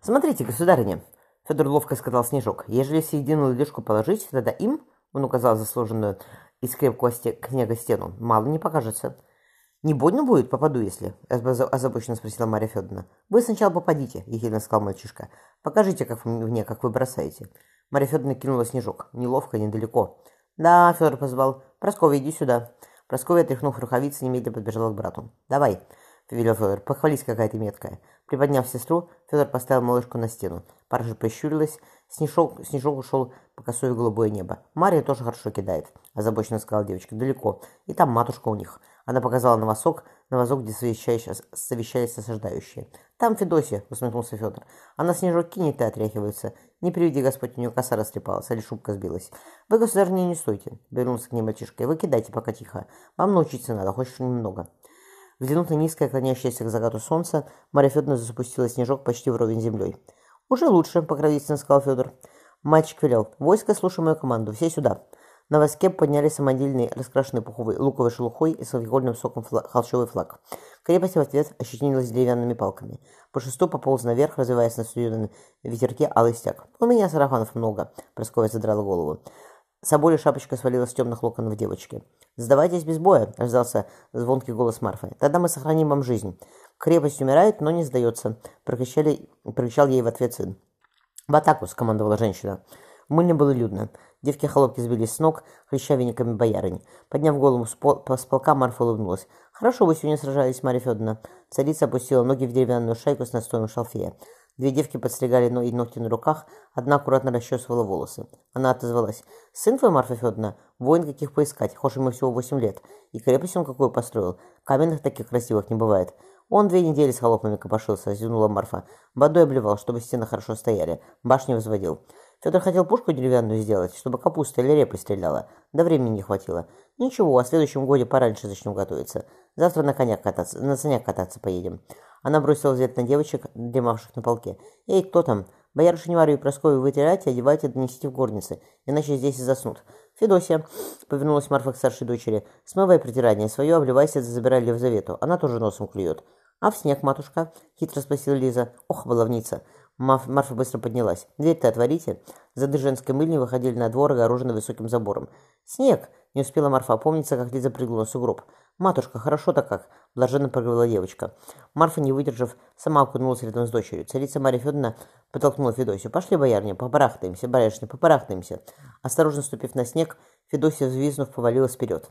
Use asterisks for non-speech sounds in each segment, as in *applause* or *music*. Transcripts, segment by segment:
Смотрите, государыня. Федор ловко сказал снежок. Ежели середину ледышку положить, тогда им, он указал за сложенную из крепкого снега стену, мало не покажется. «Не больно будет, попаду, если?» – озабоченно спросила Марья Федоровна. «Вы сначала попадите», – ехидно сказал мальчишка. «Покажите как мне, как вы бросаете». Марья Федоровна кинула снежок. Неловко, недалеко. «Да», – Федор позвал. «Прасковья, иди сюда». Прасковья, отряхнув рукавицы, немедленно подбежала к брату. «Давай», – повелел Федор. «Похвались, какая ты меткая». Приподняв сестру, Федор поставил малышку на стену. Парша прищурилась. Снежок, снежок ушел по косой голубое небо. «Мария тоже хорошо кидает», – озабоченно сказала девочка. «Далеко. И там матушка у них». Она показала на восток, на восток, где совещались осаждающие. «Там Федосия», — усмехнулся Федор. «Она снежок кинет и отряхивается. Не приведи Господь, у нее коса растрепалась, или шубка сбилась. Вы, государь, не, стойте», — вернулся к ней мальчишка. «Вы кидайте пока тихо. Вам научиться надо, хочешь немного». Взглянув на низкое, клонящееся к закату солнца, Марья Федоровна запустила снежок почти вровень землей. «Уже лучше», — покровительственно сказал Федор. Мальчик велел. «Войско, слушай мою команду. Все сюда». На воске подняли самодельный, раскрашенный пуховой луковой шелухой и с алкогольным соком флаг, холщовый флаг. Крепость в ответ ощетинилась деревянными палками. По шесту пополз наверх, развиваясь на студенном ветерке алый стяг. «У меня сарафанов много», — Прасковья задрала голову. Соболи шапочка свалилась с темных локонов девочки. «Сдавайтесь без боя», — раздался звонкий голос Марфы. «Тогда мы сохраним вам жизнь». «Крепость умирает, но не сдается», — прокричали, прокричал ей в ответ сын. «В атаку!» — скомандовала женщина. В мыльне было людно. Девки-холопки сбились с ног, хряща вениками боярынь. Подняв голову с, пол, с полка, Марфа улыбнулась. «Хорошо вы сегодня сражались, Марья Федоровна». Царица опустила ноги в деревянную шайку с настоем шалфея. Две девки подстригали ноги ногти на руках, одна аккуратно расчесывала волосы. Она отозвалась. «Сын твой, Марфа Федоровна, воин каких поискать, хошь ему всего восемь лет. И крепость он какую построил. Каменных таких красивых не бывает. Он две недели с холопами копошился, зевнула Марфа. Водой обливал, чтобы стены хорошо стояли. Башни возводил. Федор хотел пушку деревянную сделать, чтобы капуста или репа стреляла. Да времени не хватило. Ничего, в следующем годе пораньше начнем готовиться. Завтра на конях кататься, на санях кататься поедем. Она бросила взгляд на девочек, дремавших на полке. «Эй, кто там? Боярышню Марию и Прасковью вытирайте, одевайте, донесите в горнице, иначе здесь и заснут». «Федосия», — повернулась Марфа к старшей дочери, — «смывай притирание свое, обливайся, забирай Левзавету, она тоже носом клюет». «А в снег, матушка?» — хитро спросила Лиза. «Ох, баловница!» Марфа быстро поднялась. «Дверь-то отворите». Зады женской мыльни выходили на двор, огороженный высоким забором. «Снег!» — не успела Марфа опомниться, как Лиза прыгнула в сугроб. «Матушка, хорошо-то как!» — блаженно проговорила девочка. Марфа, не выдержав, сама окунулась рядом с дочерью. Царица Марья Федоровна подтолкнула Федосию. «Пошли, боярня, попарахтаемся, барышня, попарахтаемся!» Осторожно ступив на снег, Федосия, взвизнув, повалилась вперед.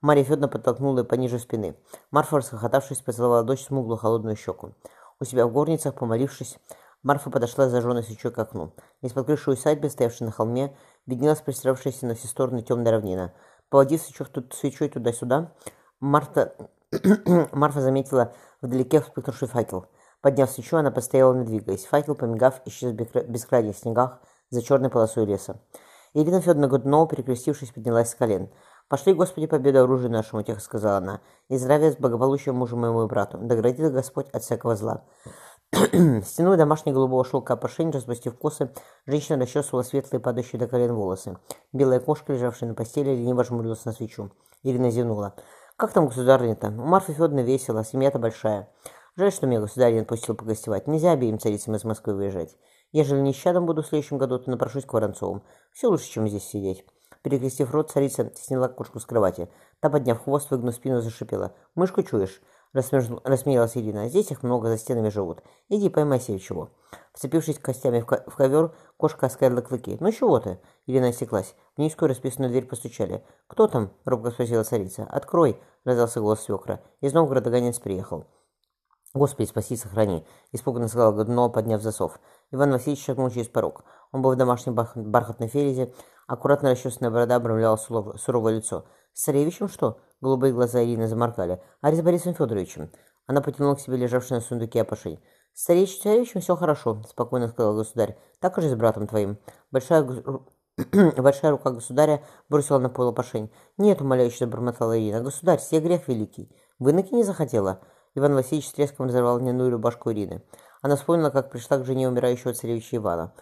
Марья Федоровна подтолкнула ее пониже спины. Марфа, расхохотавшись, поцеловала дочь смуглую холодную щеку. У себя в горницах, помолившись, Марфа подошла с зажженной свечой к окну. Из-под крыши усадьбы, стоявшей на холме, виднелась простиравшаяся на все стороны темная равнина. Поводив свечой туда-сюда, Марта... *clears throat* Марфа заметила вдалеке вспыхнувший факел. Подняв свечу, она постояла, не двигаясь. Факел, помигав, исчез в бескрайних снегах за черной полосой леса. Ирина Федоровна Годунова, перекрестившись, поднялась с колен. «Пошли, Господи, победу оружию нашему», — тихо сказала она, — «и здравия с благополучием мужу моему и брату. Доградит Господь от всякого зла». *clears throat* Стянув домашний голубого шелка опошень, распустив косы, женщина расчесывала светлые, падающие до колен волосы. Белая кошка, лежавшая на постели, лениво жмурилась на свечу. Ирина зевнула. «Как там государыня-то? У Марфы Федоровны весело, семья-то большая. Жаль, что меня государь отпустил погостевать. Нельзя обеим царицам из Москвы выезжать. Ежели нещадом буду в следующем году, то напрошусь к Воронцовым. Все лучше, чем здесь сидеть». Перекрестив рот, царица сняла кошку с кровати. Та, подняв хвост, выгнув спину, зашипела. «Мышку чуешь?» Рассмеялась Ирина. «Здесь их много, за стенами живут. Иди, поймай себе чего». Вцепившись костями в, в ковер, кошка оскалила клыки. «Ну чего ты?» Ирина осеклась. В низкую расписанную дверь постучали. «Кто там?» — робко спросила царица. «Открой!» — раздался голос свекра. Из Новгорода гонец приехал. «Господи, спаси, сохрани!» — испуганно сказал Годунова, подняв засов. Иван Васильевич шагнул через порог. Он был в домашнем бархатной ферезе, аккуратно расчесанная борода обрамляла суровое лицо. «С царевичем что?» — голубые глаза Ирины заморгали. «А с Борисом Федоровичем?» Она потянула к себе лежавший на сундуке опошей. «С царевичем, царевичем все хорошо», — спокойно сказал государь. «Так же с братом твоим». Большая, *clears throat* Большая рука государя бросила на пол опошень. «Нет, умоляюще забормотала Ирина. Государь, все грех великий. Выноки не захотела?» Иван Васильевич с треском разорвал льняную рубашку Ирины. Она вспомнила, как пришла к жене умирающего царевича Ивана.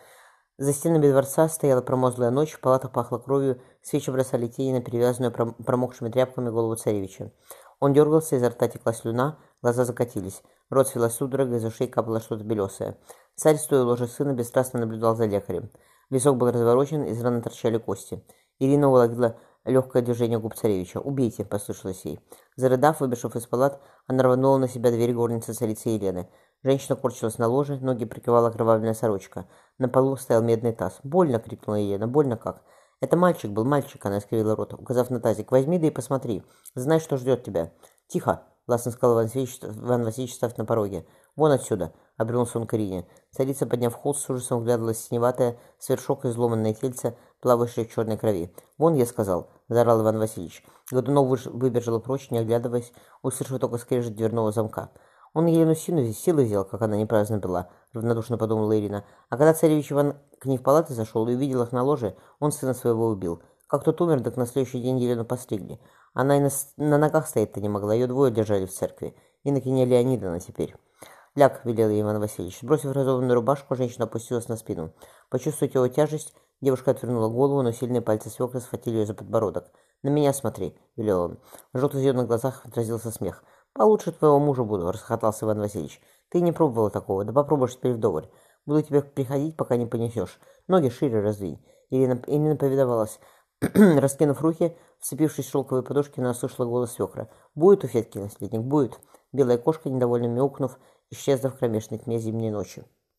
За стенами дворца стояла промозглая ночь, в палатах пахло кровью, свечи бросали тени на перевязанную промокшими тряпками голову царевича. Он дергался, изо рта текла слюна, глаза закатились. Рот свела судорога, из ушей капало что-то белесое. Царь, стоя ложа сына, бесстрастно наблюдал за лекарем. Висок был разворочен, из раны торчали кости. Ирина уловила легкое движение губ царевича. «Убейте!» – послышалось ей. Зарыдав, выбежав из палат, она рванула на себя дверь горницы царицы Елены. Женщина корчилась на ложе, ноги прикрывала кровавленная сорочка. На полу стоял медный таз. «Больно!» — крикнула Елена. «Больно как?» «Это мальчик был, мальчик!» — она искривила рот, указав на тазик. «Возьми да и посмотри. Знай, что ждет тебя». «Тихо!» — властно сказал Иван Васильевич, Иван Васильевич, став на пороге. «Вон отсюда!» — обернулся он к Ирине. Царица, подняв холст, с ужасом вглядывалась в синеватое, свершок изломанное тельце, плавающее в черной крови. «Вон, я сказал!» — заорал Иван Васильевич. Годунов выбежал прочь, не оглядываясь, услышав только скрежет дверного замка. Он Елену Сину силы взял, как она неправильно была, равнодушно подумала Ирина. А когда царевич Иван к ней в палаты зашел и увидел их на ложе, он сына своего убил. Как тот умер, так на следующий день Елену постригли. Она и на, на ногах стоять-то не могла, ее двое держали в церкви. И накиня Леонидовна теперь. «Ляг», — велел Иван Васильевич. Бросив разорванную рубашку, женщина опустилась на спину. Почувствовав его тяжесть, девушка отвернула голову, но сильные пальцы свекра схватили ее за подбородок. «На меня смотри», — велел он. В желто-зеленых глазах отразился смех. «Получше твоего мужа буду», — расхотался Иван Васильевич. «Ты не пробовал такого, да попробуешь теперь вдоволь. Буду тебе приходить, пока не понесешь. Ноги шире раздвинь». Ирина, Ирина повидовалась. *clears throat* Раскинув руки, вцепившись в шелковые подушки, она услышала голос свекра. «Будет у Фетки наследник, будет». Белая кошка, недовольно мяукнув, исчезла в кромешной тьме зимней ночи.